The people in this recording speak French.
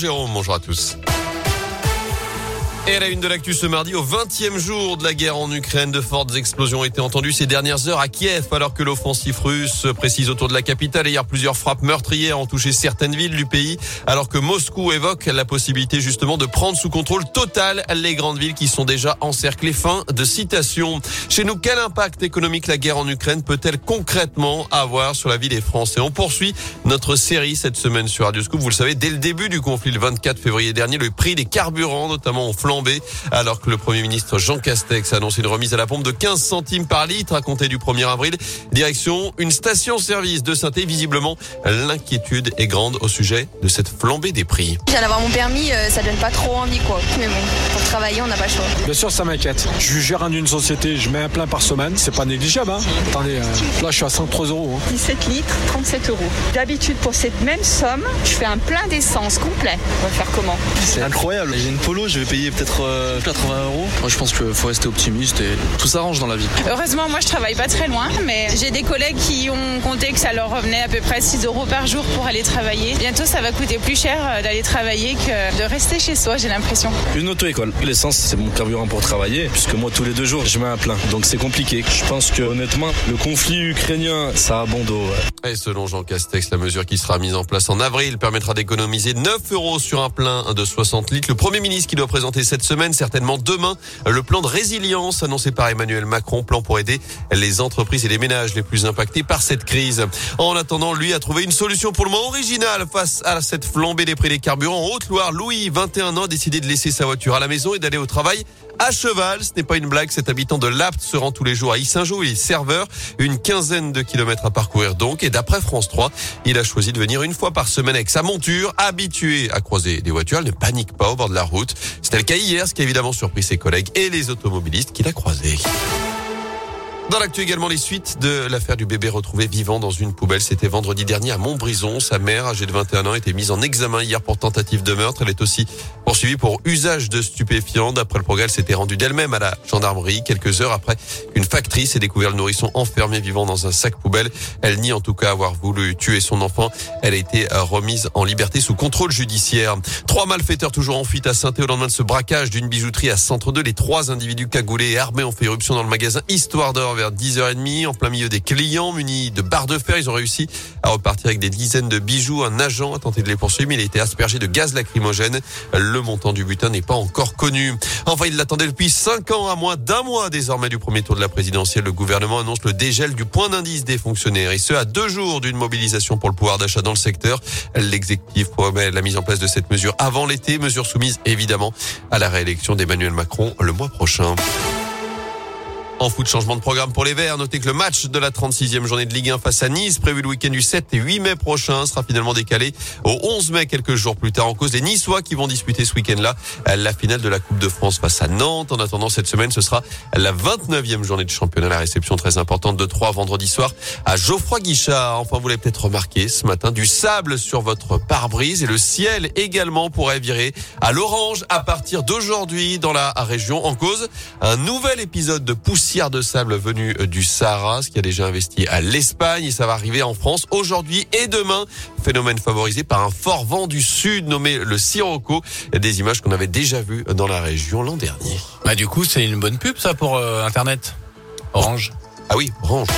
Jérôme, bonjour à tous. Et la une de l'actu ce mardi, au 20e jour de la guerre en Ukraine, de fortes explosions ont été entendues ces dernières heures à Kiev, alors que l'offensive russe précise autour de la capitale. Hier, plusieurs frappes meurtrières ont touché certaines villes du pays, alors que Moscou évoque la possibilité justement de prendre sous contrôle total les grandes villes qui sont déjà encerclées. Fin de citation. Chez nous, quel impact économique la guerre en Ukraine peut-elle concrètement avoir sur la vie des Français? On poursuit notre série cette semaine sur Radio Scoop. Vous le savez, dès le début du conflit, le 24 février dernier, le prix des carburants, notamment, alors que le Premier ministre Jean Castex a annoncé une remise à la pompe de 15 centimes par litre à compter du 1er avril. Direction une station-service de saint Visiblement, l'inquiétude est grande au sujet de cette flambée des prix. Je viens d'avoir mon permis, euh, ça donne pas trop envie quoi. Mais bon, pour travailler, on n'a pas le choix. Bien sûr, ça m'inquiète. Je gère une société, je mets un plein par semaine, c'est pas négligeable. Hein. Attendez, euh, là je suis à 103 euros. Hein. 17 litres, 37 euros. D'habitude, pour cette même somme, je fais un plein d'essence complet. On va faire comment? C'est incroyable. J'ai une polo, je vais payer peut-être 80 euh, euros. Moi, je pense qu'il faut rester optimiste et tout s'arrange dans la vie. Heureusement, moi, je travaille pas très loin, mais j'ai des collègues qui ont compté que ça leur revenait à peu près 6 euros par jour pour aller travailler. Bientôt, ça va coûter plus cher euh, d'aller travailler que de rester chez soi, j'ai l'impression. Une auto-école. L'essence, c'est mon carburant pour travailler, puisque moi, tous les deux jours, je mets un plein. Donc, c'est compliqué. Je pense que, honnêtement, le conflit ukrainien, ça a bon dos. Et selon Jean Castex, la mesure qui sera mise en place en avril permettra d'économiser 9 euros sur un plein de 60 litres. Le Premier ministre qui doit présenter cette semaine, certainement demain, le plan de résilience annoncé par Emmanuel Macron, plan pour aider les entreprises et les ménages les plus impactés par cette crise. En attendant, lui a trouvé une solution pour le moins originale face à cette flambée des prix des carburants. En Haute-Loire, Louis, 21 ans, a décidé de laisser sa voiture à la maison et d'aller au travail à cheval. Ce n'est pas une blague. Cet habitant de Lapt se rend tous les jours à Issingeau. Il est serveur. Une quinzaine de kilomètres à parcourir donc. Et d'après France 3, il a choisi de venir une fois par semaine avec sa monture. Habitué à croiser des voitures, elle ne panique pas au bord de la route. C'était le cas hier, ce qui a évidemment surpris ses collègues et les automobilistes qu'il a croisés. Dans l'actu également, les suites de l'affaire du bébé retrouvé vivant dans une poubelle. C'était vendredi dernier à Montbrison. Sa mère, âgée de 21 ans, été mise en examen hier pour tentative de meurtre. Elle est aussi poursuivie pour usage de stupéfiants. D'après le progrès, elle s'était rendue d'elle-même à la gendarmerie quelques heures après qu'une factrice ait découvert le nourrisson enfermé vivant dans un sac poubelle. Elle nie en tout cas avoir voulu tuer son enfant. Elle a été remise en liberté sous contrôle judiciaire. Trois malfaiteurs toujours en fuite à saint au lendemain de ce braquage d'une bijouterie à Centre 2. Les trois individus cagoulés et armés ont fait éruption dans le magasin Histoire d'or vers 10h30 en plein milieu des clients munis de barres de fer. Ils ont réussi à repartir avec des dizaines de bijoux. Un agent a tenté de les poursuivre, mais il a été aspergé de gaz lacrymogène. Le montant du butin n'est pas encore connu. Enfin, il l'attendait depuis 5 ans à moins d'un mois désormais du premier tour de la présidentielle. Le gouvernement annonce le dégel du point d'indice des fonctionnaires et ce à deux jours d'une mobilisation pour le pouvoir d'achat dans le secteur. L'exécutif promet la mise en place de cette mesure avant l'été, mesure soumise évidemment à la réélection d'Emmanuel Macron le mois prochain. En foot, changement de programme pour les Verts. Notez que le match de la 36e journée de Ligue 1 face à Nice, prévu le week-end du 7 et 8 mai prochain, sera finalement décalé au 11 mai, quelques jours plus tard, en cause des Niçois qui vont disputer ce week-end-là la finale de la Coupe de France face à Nantes. En attendant, cette semaine, ce sera la 29e journée de championnat, la réception très importante de 3 vendredi soir à Geoffroy Guichard. Enfin, vous l'avez peut-être remarqué ce matin, du sable sur votre pare-brise et le ciel également pourrait virer à l'orange à partir d'aujourd'hui dans la région. En cause, un nouvel épisode de poussière de sable venu euh, du Sahara, ce qui a déjà investi à l'Espagne et ça va arriver en France aujourd'hui et demain. Phénomène favorisé par un fort vent du sud nommé le Sirocco. Des images qu'on avait déjà vues dans la région l'an dernier. Bah du coup, c'est une bonne pub ça pour euh, Internet. Orange. Ah oui, Orange.